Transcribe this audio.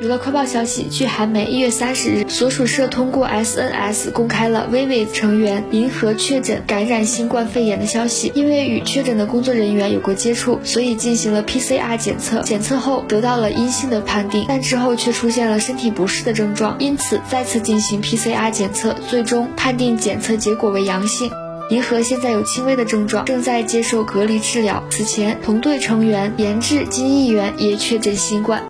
娱乐快报消息，据韩媒一月三十日，所属社通过 SNS 公开了 VIVIZ 成员银河确诊感染新冠肺炎的消息。因为与确诊的工作人员有过接触，所以进行了 PCR 检测，检测后得到了阴性的判定，但之后却出现了身体不适的症状，因此再次进行 PCR 检测，最终判定检测结果为阳性。银河现在有轻微的症状，正在接受隔离治疗。此前，同队成员严志金议员也确诊新冠。